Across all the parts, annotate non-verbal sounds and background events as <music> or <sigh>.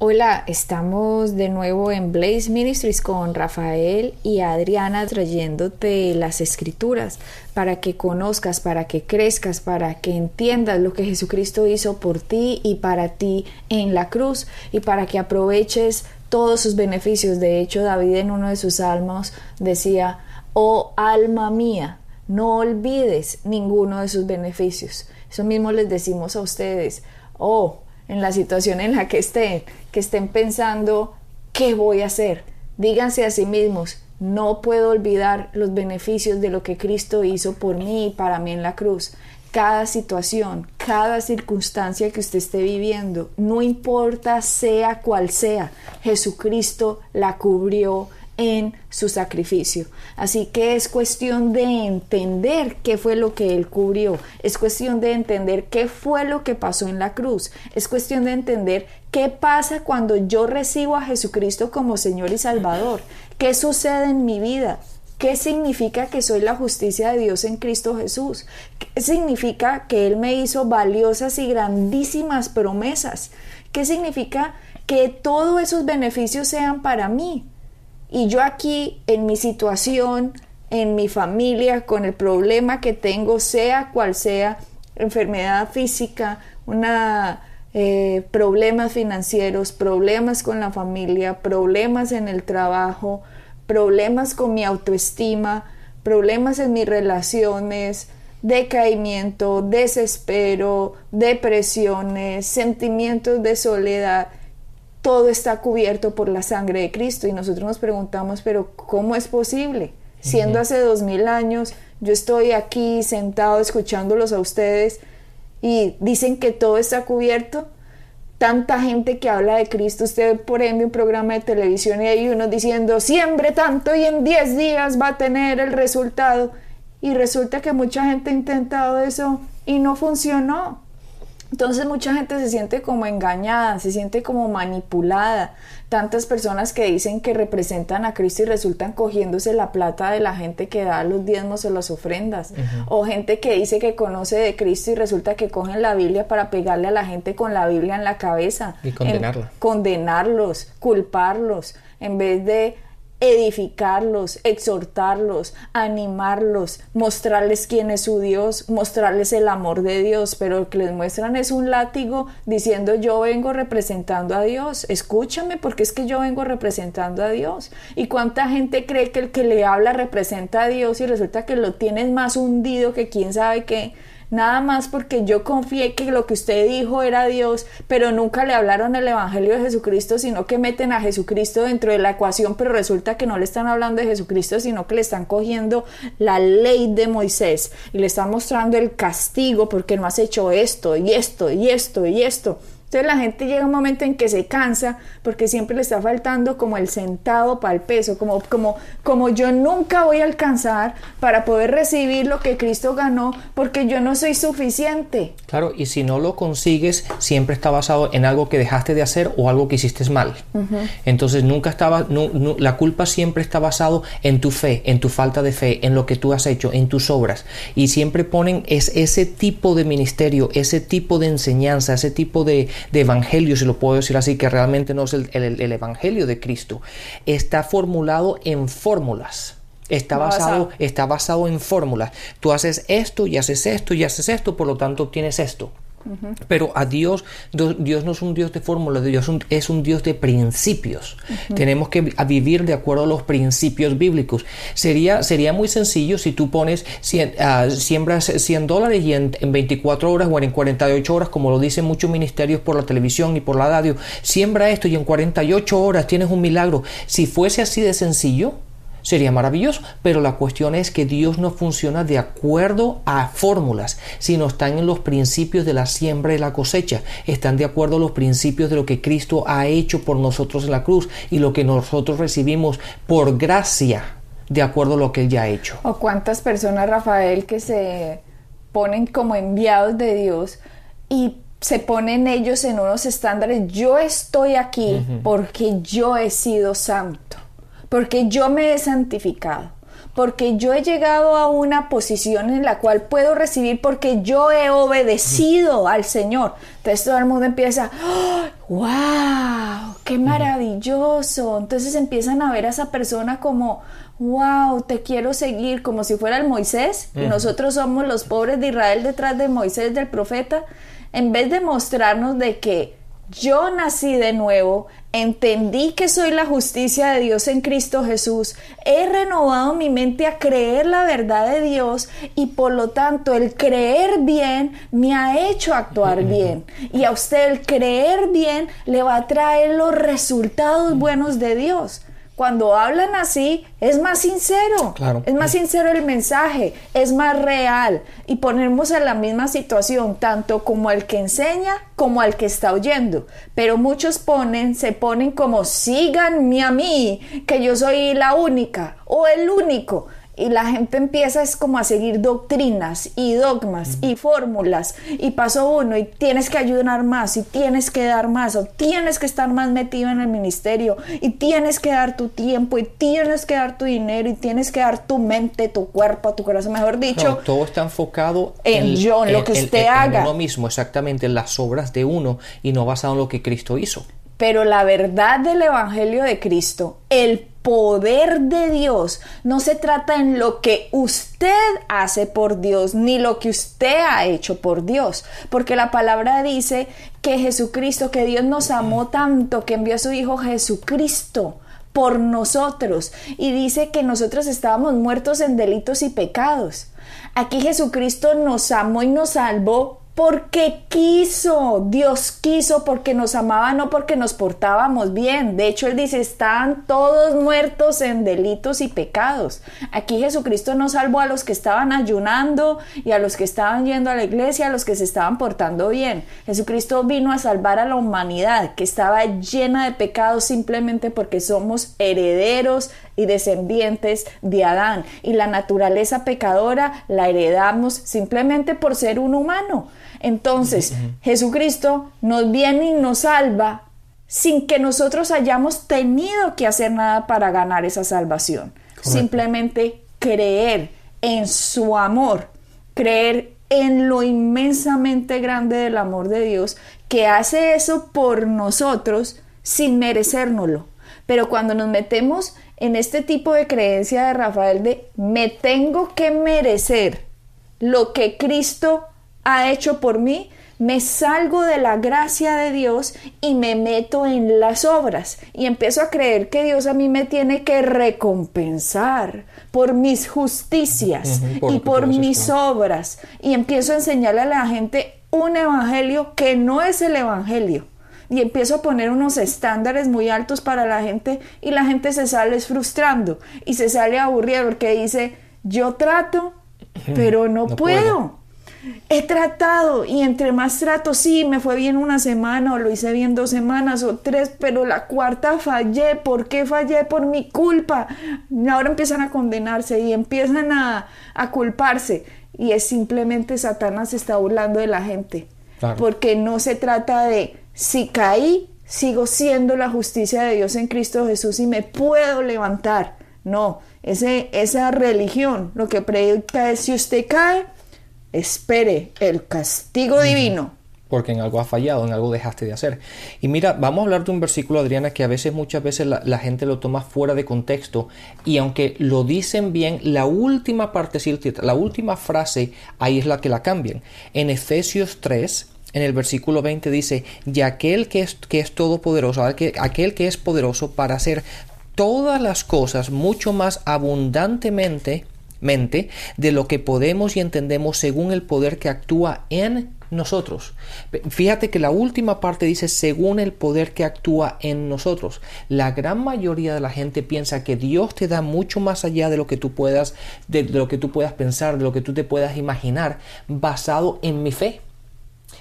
Hola, estamos de nuevo en Blaze Ministries con Rafael y Adriana trayéndote las escrituras para que conozcas, para que crezcas, para que entiendas lo que Jesucristo hizo por ti y para ti en la cruz y para que aproveches todos sus beneficios. De hecho, David en uno de sus salmos decía, oh alma mía, no olvides ninguno de sus beneficios. Eso mismo les decimos a ustedes, oh, en la situación en la que estén, que estén pensando, ¿qué voy a hacer? Díganse a sí mismos, no puedo olvidar los beneficios de lo que Cristo hizo por mí y para mí en la cruz. Cada situación, cada circunstancia que usted esté viviendo, no importa sea cual sea, Jesucristo la cubrió, en su sacrificio. Así que es cuestión de entender qué fue lo que Él cubrió, es cuestión de entender qué fue lo que pasó en la cruz, es cuestión de entender qué pasa cuando yo recibo a Jesucristo como Señor y Salvador, qué sucede en mi vida. ¿Qué significa que soy la justicia de Dios en Cristo Jesús? ¿Qué significa que Él me hizo valiosas y grandísimas promesas? ¿Qué significa que todos esos beneficios sean para mí? Y yo aquí, en mi situación, en mi familia, con el problema que tengo, sea cual sea, enfermedad física, una, eh, problemas financieros, problemas con la familia, problemas en el trabajo, problemas con mi autoestima, problemas en mis relaciones, decaimiento, desespero, depresiones, sentimientos de soledad todo está cubierto por la sangre de Cristo y nosotros nos preguntamos, pero ¿cómo es posible? Siendo hace dos mil años, yo estoy aquí sentado escuchándolos a ustedes y dicen que todo está cubierto. Tanta gente que habla de Cristo, usted por ejemplo un programa de televisión y hay uno diciendo, siembre tanto y en 10 días va a tener el resultado. Y resulta que mucha gente ha intentado eso y no funcionó. Entonces mucha gente se siente como engañada, se siente como manipulada. Tantas personas que dicen que representan a Cristo y resultan cogiéndose la plata de la gente que da los diezmos o las ofrendas. O gente que dice que conoce de Cristo y resulta que cogen la Biblia para pegarle a la gente con la Biblia en la cabeza. Y condenarla. condenarlos, culparlos, en vez de edificarlos, exhortarlos, animarlos, mostrarles quién es su Dios, mostrarles el amor de Dios, pero lo que les muestran es un látigo diciendo yo vengo representando a Dios, escúchame porque es que yo vengo representando a Dios. ¿Y cuánta gente cree que el que le habla representa a Dios y resulta que lo tienes más hundido que quién sabe qué? Nada más porque yo confié que lo que usted dijo era Dios, pero nunca le hablaron el Evangelio de Jesucristo, sino que meten a Jesucristo dentro de la ecuación, pero resulta que no le están hablando de Jesucristo, sino que le están cogiendo la ley de Moisés y le están mostrando el castigo porque no has hecho esto y esto y esto y esto. Entonces la gente llega un momento en que se cansa porque siempre le está faltando como el centavo para el peso, como, como, como yo nunca voy a alcanzar para poder recibir lo que Cristo ganó porque yo no soy suficiente. Claro, y si no lo consigues, siempre está basado en algo que dejaste de hacer o algo que hiciste mal. Entonces nunca estaba, la culpa siempre está basado en tu fe, en tu falta de fe, en lo que tú has hecho, en tus obras. Y siempre ponen es, ese tipo de ministerio, ese tipo de enseñanza, ese tipo de, de evangelio, si lo puedo decir así, que realmente no es el, el, evangelio de Cristo, está formulado en fórmulas. Está basado, está basado en fórmulas. Tú haces esto y haces esto y haces esto, por lo tanto obtienes esto. Pero a Dios, Dios no es un Dios de fórmulas, Dios es un Dios de principios. Tenemos que vivir de acuerdo a los principios bíblicos. Sería, sería muy sencillo si tú pones, uh, siembras 100 dólares y en, 24 horas o en 48 horas, como lo dicen muchos ministerios por la televisión y por la radio, siembra esto y en 48 horas tienes un milagro. Si fuese así de sencillo, Sería maravilloso, pero la cuestión es que Dios no funciona de acuerdo a fórmulas, sino están en los principios de la siembra y la cosecha, están de acuerdo a los principios de lo que Cristo ha hecho por nosotros en la cruz y lo que nosotros recibimos por gracia de acuerdo a lo que Él ya ha hecho. O cuántas personas, Rafael, que se ponen como enviados de Dios y se ponen ellos en unos estándares. Yo estoy aquí porque yo he sido santo, porque yo me he santificado porque yo he llegado a una posición en la cual puedo recibir porque yo he obedecido al Señor. Entonces todo el mundo empieza, wow, qué maravilloso. Entonces empiezan a ver a esa persona como, wow, te quiero seguir, como si fuera el Moisés, y nosotros somos los pobres de Israel detrás de Moisés, del profeta, en vez de mostrarnos de que yo nací de nuevo, entendí que soy la justicia de Dios en Cristo Jesús, he renovado mi mente a creer la verdad de Dios y por lo tanto el creer bien me ha hecho actuar bien. Y a usted el creer bien le va a traer los resultados buenos de Dios cuando hablan así, es más sincero. Es más sincero el mensaje, es más real. Y ponemos en la misma situación, tanto como al que enseña como al que está oyendo. Pero muchos ponen, se ponen como síganme a mí, que yo soy la única o el único y la gente empieza es como a seguir doctrinas y dogmas y fórmulas y paso uno y tienes que ayudar más y tienes que dar más o tienes que estar más metido en el ministerio y tienes que dar tu tiempo y tienes que dar tu dinero y tienes que dar tu mente, tu cuerpo, tu corazón, mejor dicho. todo está enfocado en, yo, en lo que usted haga. En uno mismo, exactamente, en las obras de uno y no basado en lo que Cristo hizo. Pero la verdad del Evangelio de Cristo, el poder de Dios no se trata en lo que usted hace por Dios, ni lo que usted ha hecho por Dios, porque la palabra dice que Jesucristo, que Dios nos amó tanto, que envió a su Hijo Jesucristo por nosotros y dice que nosotros estábamos muertos en delitos y pecados. Aquí Jesucristo nos amó y nos salvó porque quiso, Dios quiso porque nos amaba, no porque nos portábamos bien. De hecho, Él dice, están todos muertos en delitos y pecados. Aquí Jesucristo no salvó a los que estaban ayunando y a los que estaban yendo a la iglesia, a los que se estaban portando bien. Jesucristo vino a salvar a la humanidad que estaba llena de pecados simplemente porque somos herederos y descendientes de Adán. Y la naturaleza pecadora la heredamos simplemente por ser un humano. Entonces, Jesucristo nos viene y nos salva sin que nosotros hayamos tenido que hacer nada para ganar esa salvación. Simplemente creer en su amor, creer en lo inmensamente grande del amor de Dios, que hace eso por nosotros sin merecérnoslo. Pero cuando nos metemos en este tipo de creencia de Rafael de me tengo que merecer lo que Cristo ha hecho por mí, me salgo de la gracia de Dios y me meto en las obras y empiezo a creer que Dios a mí me tiene que recompensar por mis justicias y por mis obras. Y empiezo a enseñarle a la gente un evangelio que no es el evangelio y empiezo a poner unos estándares muy altos para la gente y la gente se sale frustrando y se sale aburrida porque dice yo trato <laughs> pero no, puedo He tratado y entre más trato, sí, me fue bien una semana o lo hice bien dos semanas o tres, pero la cuarta fallé. ¿Por qué fallé? Por mi culpa. Ahora empiezan a condenarse y empiezan a, culparse. Y es simplemente Satanás está burlando de la gente. Porque no se trata de si caí, sigo siendo la justicia de Dios en Cristo Jesús y me puedo levantar. No, ese, esa religión lo que predica es si usted cae, espere el castigo divino. Porque en algo has fallado, en algo dejaste de hacer. Y mira, vamos a hablar de un versículo, Adriana, que a veces, muchas veces la, gente lo toma fuera de contexto. Y aunque lo dicen bien, la última parte, la última frase, ahí es la que la cambian. En Efesios 3, en el versículo 20 dice, y aquel que es, que es todopoderoso, aquel que es poderoso para hacer todas las cosas mucho más abundantemente mente de lo que podemos y entendemos según el poder que actúa en nosotros. Fíjate que la última parte dice según el poder que actúa en nosotros. La gran mayoría de la gente piensa que Dios te da mucho más allá de lo que tú puedas de lo que tú puedas pensar, de lo que tú te puedas imaginar, basado en mi fe.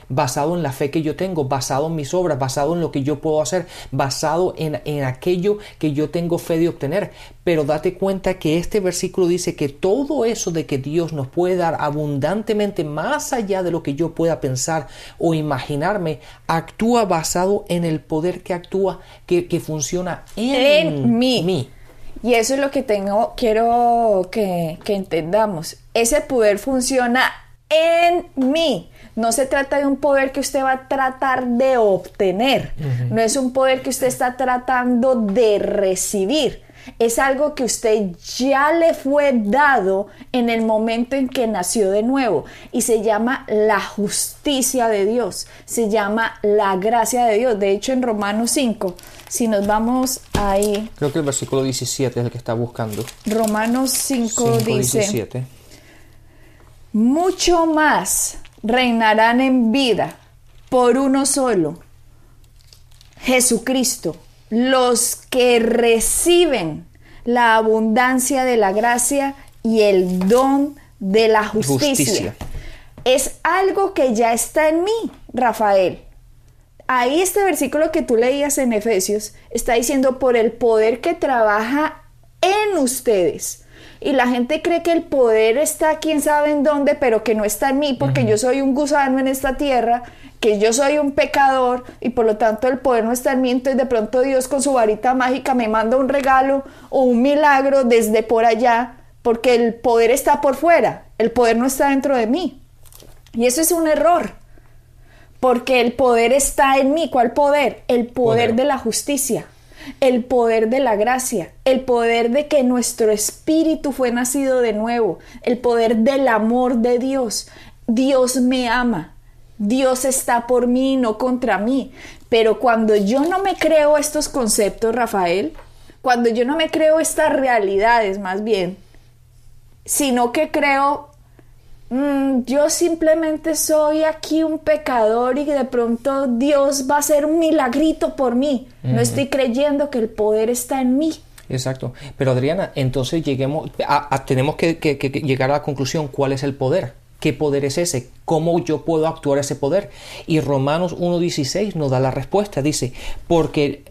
Basado en la fe que yo tengo, basado en mis obras, basado en lo que yo puedo hacer, basado en, en, aquello que yo tengo fe de obtener. Pero date cuenta que este versículo dice que todo eso de que Dios nos puede dar abundantemente más allá de lo que yo pueda pensar o imaginarme, actúa basado en el poder que actúa, que, que funciona en, En mí. mí. Y eso es lo que tengo, quiero que, que entendamos. Ese poder funciona en mí. No se trata de un poder que usted va a tratar de obtener. No es un poder que usted está tratando de recibir. Es algo que usted ya le fue dado en el momento en que nació de nuevo. Y se llama la justicia de Dios. Se llama la gracia de Dios. De hecho, en Romanos 5, si nos vamos ahí, Creo que el versículo 17 es el que está buscando. Romanos 5, 5, dice... 17. mucho más reinarán en vida por uno solo, Jesucristo, los que reciben la abundancia de la gracia y el don de la justicia. Justicia. Es algo que ya está en mí, Rafael. Ahí este versículo que tú leías en Efesios está diciendo por el poder que trabaja en ustedes. Y la gente cree que el poder está quién sabe en dónde, pero que no está en mí, porque yo soy un gusano en esta tierra, que yo soy un pecador y por lo tanto el poder no está en mí. Entonces de pronto Dios con su varita mágica me manda un regalo o un milagro desde por allá, porque el poder está por fuera, el poder no está dentro de mí. Y eso es un error. Porque el poder está en mí. ¿Cuál poder? El poder, Poder. de la justicia, el poder de la gracia, el poder de que nuestro espíritu fue nacido de nuevo, el poder del amor de Dios. Dios me ama. Dios está por mí, no contra mí. Pero cuando yo no me creo estos conceptos, Rafael, cuando yo no me creo estas realidades más bien, sino que creo Mm, yo simplemente soy aquí un pecador y de pronto Dios va a hacer un milagrito por mí. No estoy creyendo que el poder está en mí. Exacto. Pero Adriana, entonces lleguemos, a- a- tenemos que- que llegar a la conclusión cuál es el poder. ¿Qué poder es ese? ¿Cómo yo puedo actuar ese poder? Y Romanos 1.16 nos da la respuesta. Dice, porque,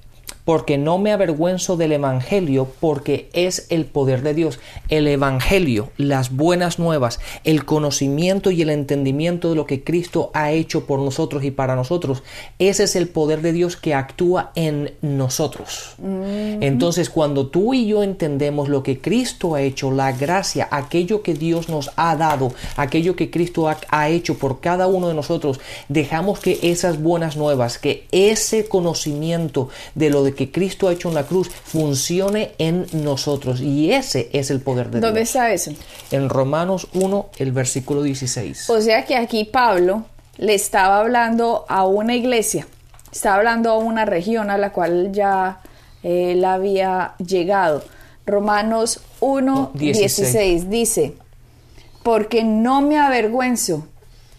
porque no me avergüenzo del Evangelio, porque es el poder de Dios. El Evangelio, las buenas nuevas, el conocimiento y el entendimiento de lo que Cristo ha hecho por nosotros y para nosotros, ese es el poder de Dios que actúa en nosotros. Entonces, cuando tú y yo entendemos lo que Cristo ha hecho, la gracia, aquello que Dios nos ha dado, aquello que Cristo ha, ha hecho por cada uno de nosotros, dejamos que esas buenas nuevas, que ese conocimiento de lo de que Cristo ha hecho en la cruz funcione en nosotros. Y ese es el poder de ¿Dónde Dios. está eso? En Romanos 1, el versículo 16. O sea que aquí Pablo le estaba hablando a una iglesia, estaba hablando a una región a la cual ya eh, él había llegado. Romanos 1, 16. 16 dice, porque no me avergüenzo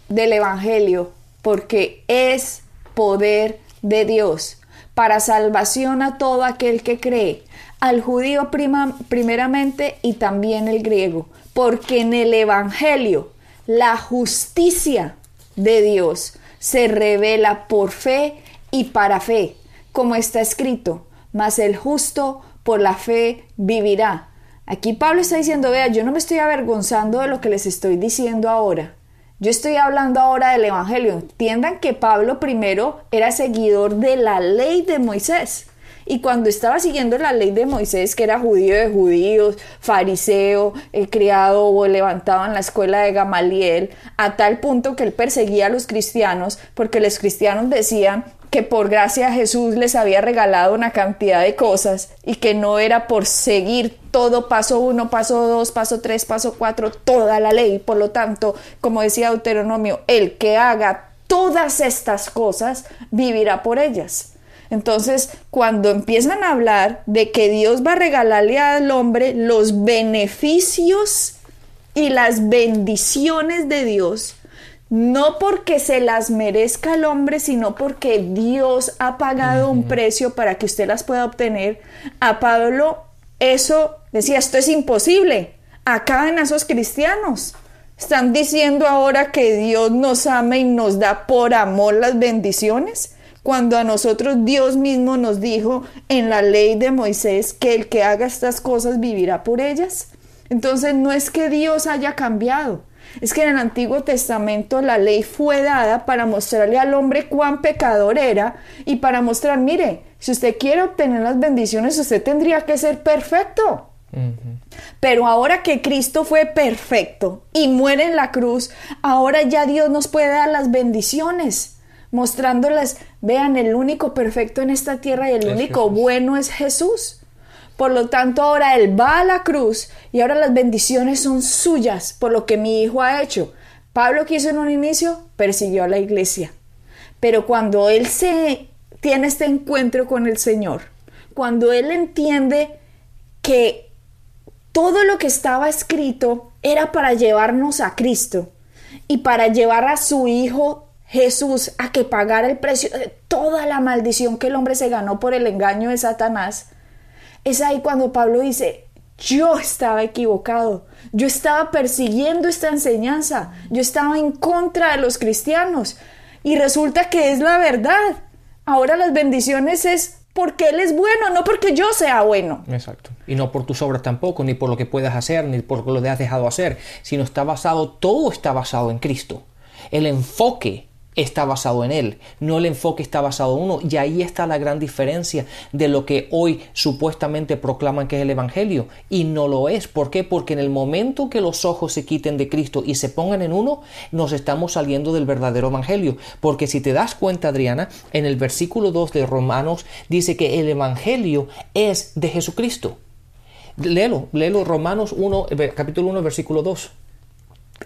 del Evangelio, porque es poder de Dios para salvación a todo aquel que cree, al judío prima- primeramente y también el griego, porque en el Evangelio la justicia de Dios se revela por fe y para fe, como está escrito, mas el justo por la fe vivirá. Aquí Pablo está diciendo, vea, yo no me estoy avergonzando de lo que les estoy diciendo ahora. Yo estoy hablando ahora del Evangelio. Entiendan que Pablo primero era seguidor de la ley de Moisés. Y cuando estaba siguiendo la ley de Moisés, que era judío de judíos, fariseo, eh, criado o levantado en la escuela de Gamaliel, a tal punto que él perseguía a los cristianos, porque los cristianos decían que por gracia Jesús les había regalado una cantidad de cosas y que no era por seguir todo paso uno, paso dos, paso tres, paso cuatro, toda la ley. Por lo tanto, como decía Deuteronomio, el que haga todas estas cosas vivirá por ellas. Entonces, cuando empiezan a hablar de que Dios va a regalarle al hombre los beneficios y las bendiciones de Dios, no porque se las merezca el hombre, sino porque Dios ha pagado un precio para que usted las pueda obtener. A Pablo eso decía, esto es imposible. Acaben a esos cristianos. ¿Están diciendo ahora que Dios nos ama y nos da por amor las bendiciones? Cuando a nosotros Dios mismo nos dijo en la ley de Moisés que el que haga estas cosas vivirá por ellas. Entonces no es que Dios haya cambiado, es que en el Antiguo Testamento la ley fue dada para mostrarle al hombre cuán pecador era y para mostrar, mire, si usted quiere obtener las bendiciones, usted tendría que ser perfecto. Pero ahora que Cristo fue perfecto y muere en la cruz, ahora ya Dios nos puede dar las bendiciones, mostrándoles, vean, el único perfecto en esta tierra y el único bueno es Jesús. Por lo tanto, ahora Él va a la cruz y ahora las bendiciones son suyas por lo que mi hijo ha hecho. Pablo quiso en un inicio, persiguió a la iglesia. Pero cuando Él se tiene este encuentro con el Señor, cuando Él entiende que todo lo que estaba escrito era para llevarnos a Cristo y para llevar a su Hijo Jesús a que pagara el precio de toda la maldición que el hombre se ganó por el engaño de Satanás, es ahí cuando Pablo dice, yo estaba equivocado, yo estaba persiguiendo esta enseñanza, yo estaba en contra de los cristianos y resulta que es la verdad. Ahora las bendiciones es porque Él es bueno, no porque yo sea bueno. Exacto. Y no por tus obras tampoco, ni por lo que puedas hacer, ni por lo que has dejado hacer, sino está basado, todo está basado en Cristo. El enfoque está basado en él, no el enfoque está basado en uno. Y ahí está la gran diferencia de lo que hoy supuestamente proclaman que es el Evangelio y no lo es. ¿Por qué? Porque en el momento que los ojos se quiten de Cristo y se pongan en uno, nos estamos saliendo del verdadero Evangelio. Porque si te das cuenta, Adriana, en el versículo 2 de Romanos dice que el Evangelio es de Jesucristo. Léelo, léelo Romanos 1, capítulo 1, versículo 2.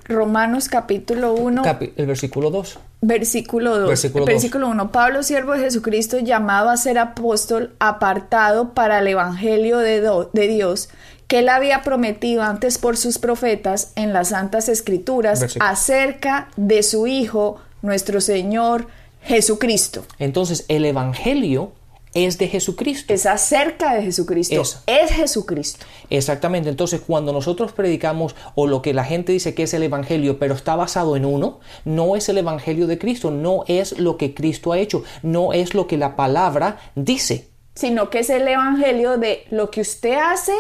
Romanos capítulo 1. el versículo 2. Versículo 2. Versículo, versículo 1. Pablo, siervo de Jesucristo, llamado a ser apóstol, apartado para el Evangelio de, de Dios, que él había prometido antes por sus profetas en las Santas Escrituras acerca de su Hijo, nuestro Señor Jesucristo. Entonces, el Evangelio es de Jesucristo. Es acerca de Jesucristo. Es Jesucristo. Exactamente. Entonces, cuando nosotros predicamos o lo que la gente dice que es el Evangelio, pero está basado en uno, no es el Evangelio de Cristo, no es lo que Cristo ha hecho, no es lo que la palabra dice. Sino que es el Evangelio de lo que usted hace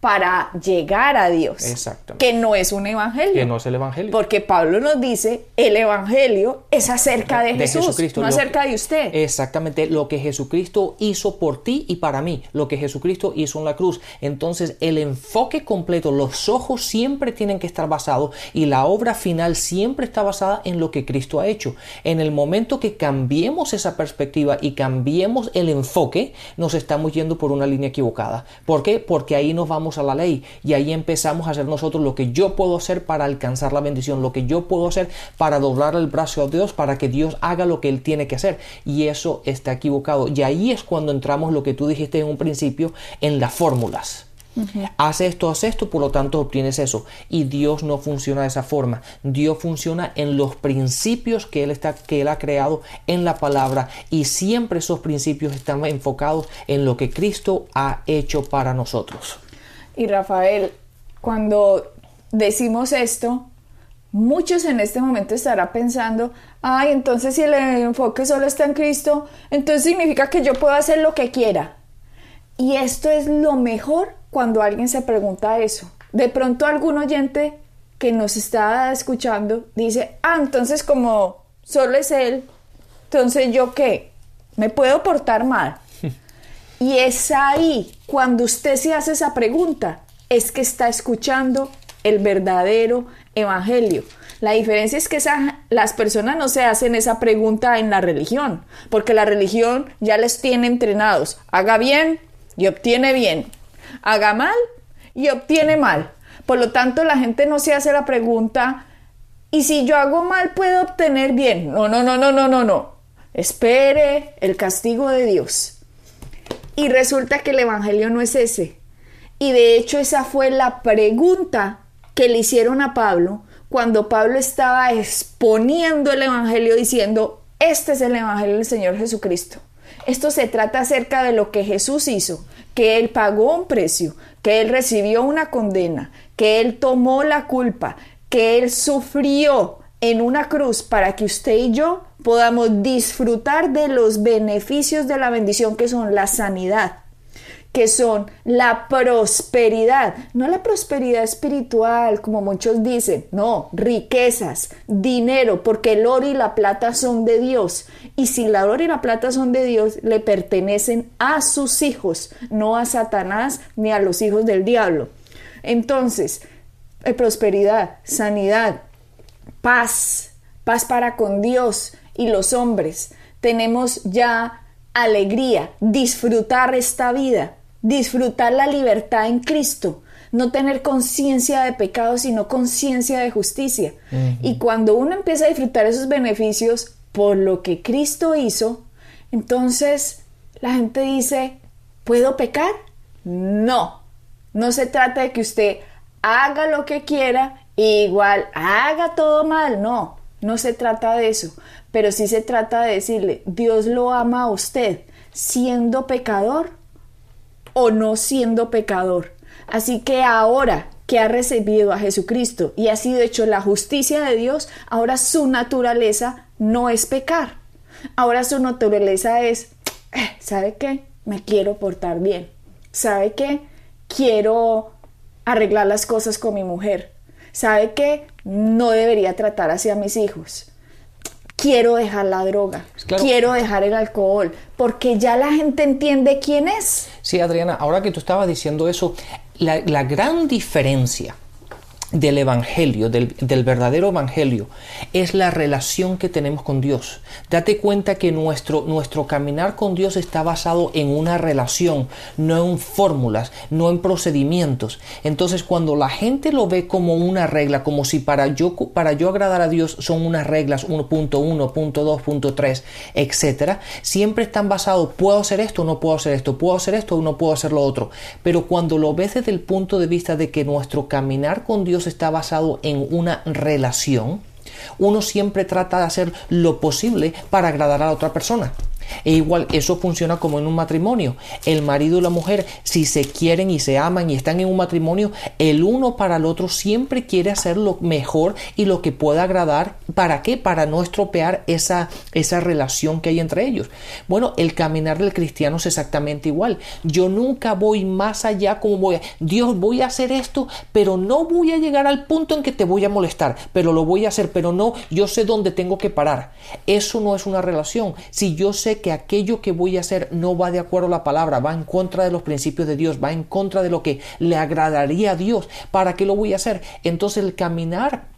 para llegar a Dios. Exactamente. Que no es un evangelio. Que no es el evangelio. Porque Pablo nos dice, el evangelio es acerca de, Jesús, Jesucristo, no acerca de usted. Exactamente, lo que Jesucristo hizo por ti y para mí, lo que Jesucristo hizo en la cruz. Entonces, el enfoque completo, los ojos siempre tienen que estar basados y la obra final siempre está basada en lo que Cristo ha hecho. En el momento que cambiemos esa perspectiva y cambiemos el enfoque, nos estamos yendo por una línea equivocada. ¿Por qué? Porque ahí nos vamos a la ley y ahí empezamos a hacer nosotros lo que yo puedo hacer para alcanzar la bendición, lo que yo puedo hacer para doblar el brazo a Dios, para que Dios haga lo que Él tiene que hacer. Y eso está equivocado. Y ahí es cuando entramos lo que tú dijiste en un principio en las fórmulas. Haz esto, haz esto, por lo tanto obtienes eso. Y Dios no funciona de esa forma. Dios funciona en los principios que Él, está, que él ha creado en la palabra. Y siempre esos principios están enfocados en lo que Cristo ha hecho para nosotros. Y Rafael, cuando decimos esto, muchos en este momento estarán pensando, ay, entonces si el enfoque solo está en Cristo, entonces significa que yo puedo hacer lo que quiera. Y esto es lo mejor cuando alguien se pregunta eso. De pronto algún oyente que nos está escuchando dice, ah, entonces como solo es Él, entonces yo qué, me puedo portar mal. Y es ahí, cuando usted se hace esa pregunta, es que está escuchando el verdadero evangelio. La diferencia es que las personas no se hacen esa pregunta en la religión, porque la religión ya les tiene entrenados. Haga bien y obtiene bien. Haga mal y obtiene mal. Por lo tanto, la gente no se hace la pregunta, ¿y si yo hago mal puedo obtener bien? No, no, no, no, no, no, no. Espere el castigo de Dios. Y resulta que el Evangelio no es ese. Y de hecho esa fue la pregunta que le hicieron a Pablo cuando Pablo estaba exponiendo el Evangelio diciendo, este es el Evangelio del Señor Jesucristo. Esto se trata acerca de lo que Jesús hizo, que Él pagó un precio, que Él recibió una condena, que Él tomó la culpa, que Él sufrió en una cruz para que usted y yo podamos disfrutar de los beneficios de la bendición que son la sanidad, que son la prosperidad, no la prosperidad espiritual como muchos dicen, no, riquezas, dinero, porque el oro y la plata son de Dios. Y si el oro y la plata son de Dios, le pertenecen a sus hijos, no a Satanás ni a los hijos del diablo. Entonces, eh, prosperidad, sanidad, paz, paz para con Dios y los hombres. Tenemos ya alegría, disfrutar esta vida, disfrutar la libertad en Cristo, no tener conciencia de pecado, sino conciencia de justicia. Y cuando uno empieza a disfrutar esos beneficios por lo que Cristo hizo, entonces la gente dice, ¿puedo pecar? No, no se trata de que usted haga lo que quiera, igual haga todo mal, no, no se trata de eso, pero sí se trata de decirle, Dios lo ama a usted siendo pecador o no siendo pecador. Así que ahora que ha recibido a Jesucristo y ha sido hecho la justicia de Dios, ahora su naturaleza no es pecar. Ahora su naturaleza es, eh, ¿sabe qué? Me quiero portar bien. ¿Sabe qué? Quiero arreglar las cosas con mi mujer. ¿Sabe qué? No debería tratar así a mis hijos. Quiero dejar la droga, quiero dejar el alcohol, porque ya la gente entiende quién es. Sí, Adriana, ahora que tú estabas diciendo eso, la, la gran diferencia del Evangelio, del, verdadero Evangelio, es la relación que tenemos con Dios. Date cuenta que nuestro, nuestro caminar con Dios está basado en una relación, no en fórmulas, no en procedimientos. Entonces, cuando la gente lo ve como una regla, como si para yo, para yo agradar a Dios son unas reglas 1.1, punto 2, punto 3, etcétera, siempre están basados, puedo hacer esto, no puedo hacer esto, puedo hacer esto, no puedo hacer lo otro. Pero cuando lo ves desde el punto de vista de que nuestro caminar con Dios está basado en una relación, uno siempre trata de hacer lo posible para agradar a la otra persona. E igual eso funciona como en un matrimonio. El marido y la mujer, si se quieren y se aman y están en un matrimonio, el uno para el otro siempre quiere hacer lo mejor y lo que pueda agradar. ¿Para qué? Para no estropear esa, esa relación que hay entre ellos. Bueno, el caminar del cristiano es exactamente igual. Yo nunca voy más allá como voy a... Dios, voy a hacer esto, pero no voy a llegar al punto en que te voy a molestar, pero lo voy a hacer, pero no, yo sé dónde tengo que parar. Eso no es una relación. Si yo sé que aquello que voy a hacer no va de acuerdo a la palabra, va en contra de los principios de Dios, va en contra de lo que le agradaría a Dios, ¿para qué lo voy a hacer? Entonces el caminar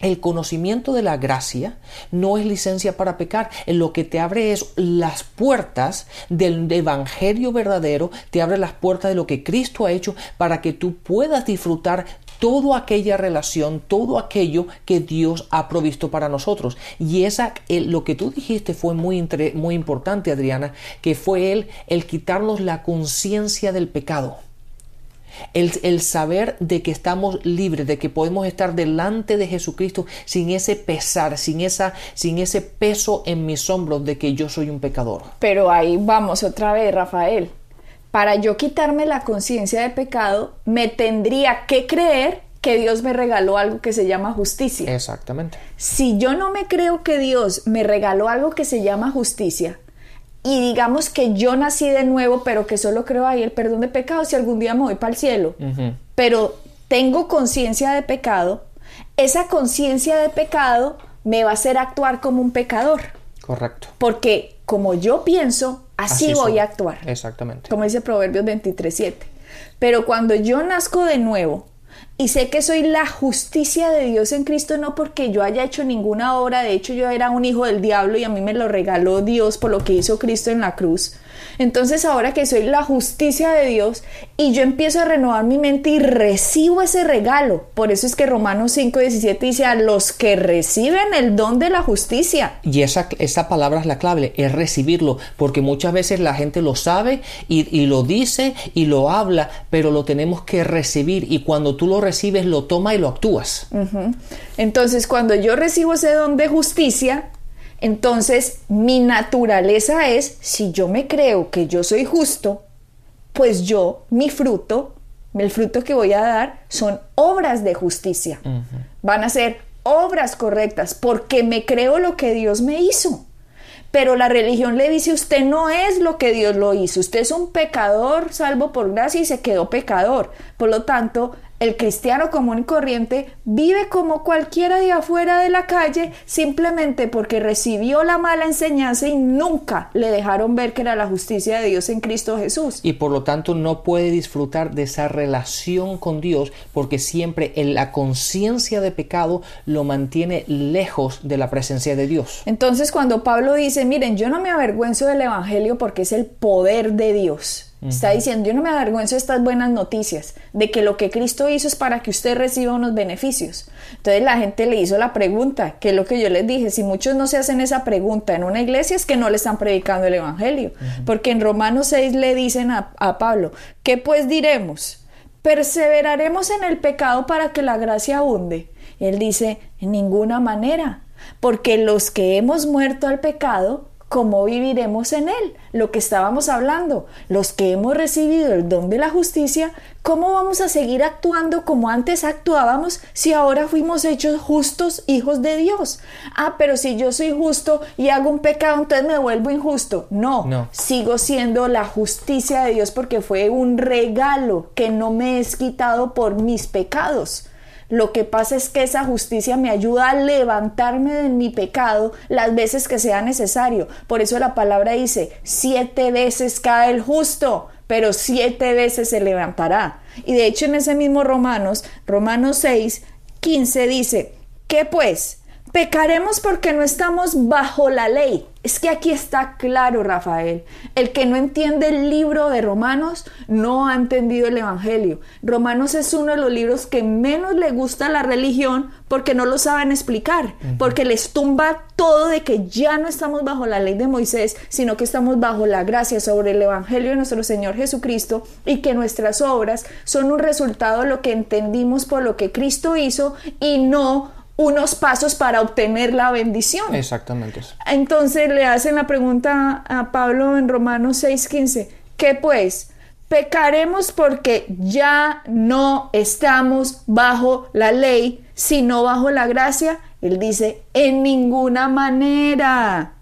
el conocimiento de la gracia no es licencia para pecar. Lo que te abre es las puertas del evangelio verdadero, te abre las puertas de lo que Cristo ha hecho para que tú puedas disfrutar toda aquella relación, todo aquello que Dios ha provisto para nosotros. Y esa, lo que tú dijiste fue muy, muy importante, Adriana, que fue él el quitarnos la conciencia del pecado. El, el, saber de que estamos libres, de que podemos estar delante de Jesucristo sin ese pesar, sin, esa, sin ese peso en mis hombros de que yo soy un pecador. Pero ahí vamos otra vez, Rafael para yo quitarme la conciencia de pecado, me tendría que creer que Dios me regaló algo que se llama justicia. Exactamente. Si yo no me creo que Dios me regaló algo que se llama justicia, y digamos que yo nací de nuevo, pero que solo creo ahí el perdón de pecados si algún día me voy para el cielo, pero tengo conciencia de pecado, esa conciencia de pecado me va a hacer actuar como un pecador. Correcto. Porque como yo pienso, así, voy a actuar. Exactamente. Como dice Proverbios 23.7. Pero cuando yo nazco de nuevo y sé que soy la justicia de Dios en Cristo, no porque yo haya hecho ninguna obra, de hecho yo era un hijo del diablo y a mí me lo regaló Dios por lo que hizo Cristo en la cruz, entonces ahora que soy la justicia de Dios y yo empiezo a renovar mi mente y recibo ese regalo. Por eso es que Romanos 5:17 dice a los que reciben el don de la justicia. Y esa, esa palabra es la clave, es recibirlo, porque muchas veces la gente lo sabe y, lo dice y lo habla, pero lo tenemos que recibir y cuando tú lo recibes lo toma y lo actúas. Entonces cuando yo recibo ese don de justicia, entonces, mi naturaleza es, si yo me creo que yo soy justo, pues yo, mi fruto, el fruto que voy a dar son obras de justicia. Van a ser obras correctas porque me creo lo que Dios me hizo. Pero la religión le dice, usted no es lo que Dios lo hizo, usted es un pecador salvo por gracia y se quedó pecador. Por lo tanto, el cristiano común y corriente vive como cualquiera de afuera de la calle simplemente porque recibió la mala enseñanza y nunca le dejaron ver que era la justicia de Dios en Cristo Jesús. Y por lo tanto no puede disfrutar de esa relación con Dios porque siempre en la conciencia de pecado lo mantiene lejos de la presencia de Dios. Entonces cuando Pablo dice, miren, yo no me avergüenzo del Evangelio porque es el poder de Dios Está diciendo, yo no me avergüenzo de estas buenas noticias, de que lo que Cristo hizo es para que usted reciba unos beneficios. Entonces la gente le hizo la pregunta, que es lo que yo les dije, si muchos no se hacen esa pregunta en una iglesia es que no le están predicando el Evangelio, porque en Romanos 6 le dicen a, a Pablo, ¿qué pues diremos? ¿Perseveraremos en el pecado para que la gracia abunde? él dice, en ninguna manera, porque los que hemos muerto al pecado, ¿cómo viviremos en Él? Lo que estábamos hablando, los que hemos recibido el don de la justicia, ¿cómo vamos a seguir actuando como antes actuábamos si ahora fuimos hechos justos hijos de Dios? Ah, pero si yo soy justo y hago un pecado, entonces me vuelvo injusto. No, no. sigo siendo la justicia de Dios porque fue un regalo que no me es quitado por mis pecados. Lo que pasa es que esa justicia me ayuda a levantarme de mi pecado las veces que sea necesario. Por eso la palabra dice, siete veces cae el justo, pero siete veces se levantará. Y de hecho en ese mismo Romanos, Romanos 6, 15 dice, ¿qué pues? Pecaremos porque no estamos bajo la ley. Es que aquí está claro, Rafael. El que no entiende el libro de Romanos no ha entendido el Evangelio. Romanos es uno de los libros que menos le gusta a la religión porque no lo saben explicar, porque les tumba todo de que ya no estamos bajo la ley de Moisés, sino que estamos bajo la gracia sobre el Evangelio de nuestro Señor Jesucristo y que nuestras obras son un resultado de lo que entendimos por lo que Cristo hizo y no unos pasos para obtener la bendición. Exactamente. Entonces le hacen la pregunta a Pablo en Romanos 6:15, ¿qué pues? Pecaremos porque ya no estamos bajo la ley, sino bajo la gracia. Él dice, en ninguna manera.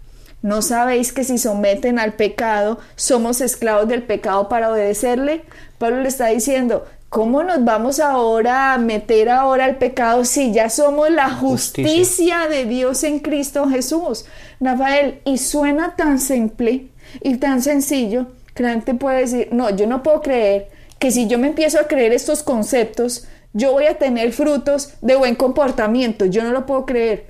¿No sabéis que si someten al pecado, somos esclavos del pecado para obedecerle? Pablo le está diciendo, ¿Cómo nos vamos ahora a meter ahora al pecado si ya somos la justicia, de Dios en Cristo Jesús? Rafael, y suena tan simple y tan sencillo que la gente puede decir, no, yo no puedo creer que si yo me empiezo a creer estos conceptos, yo voy a tener frutos de buen comportamiento. Yo no lo puedo creer.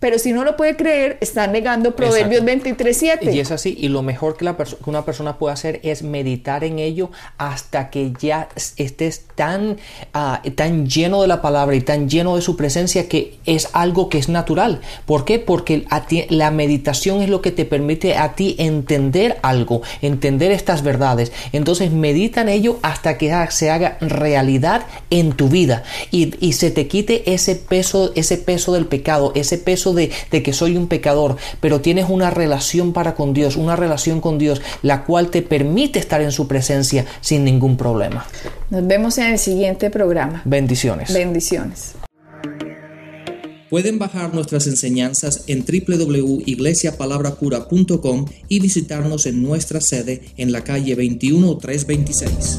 Pero si no lo puede creer, está negando Proverbios 23.7. Y es así. Y lo mejor que, la que una persona puede hacer es meditar en ello hasta que ya estés tan, ah, tan lleno de la palabra y tan lleno de su presencia que es algo que es natural. ¿Por qué? Porque la meditación es lo que te permite a ti entender algo, entender estas verdades. Entonces medita en ello hasta que se haga realidad en tu vida y, y se te quite ese peso, ese peso del pecado, ese peso de, que soy un pecador, pero tienes una relación para con Dios, una relación con Dios, la cual te permite estar en su presencia sin ningún problema. Nos vemos en el siguiente programa. Bendiciones. Bendiciones. Pueden bajar nuestras enseñanzas en www.iglesiapalabracura.com y visitarnos en nuestra sede en la calle 21326.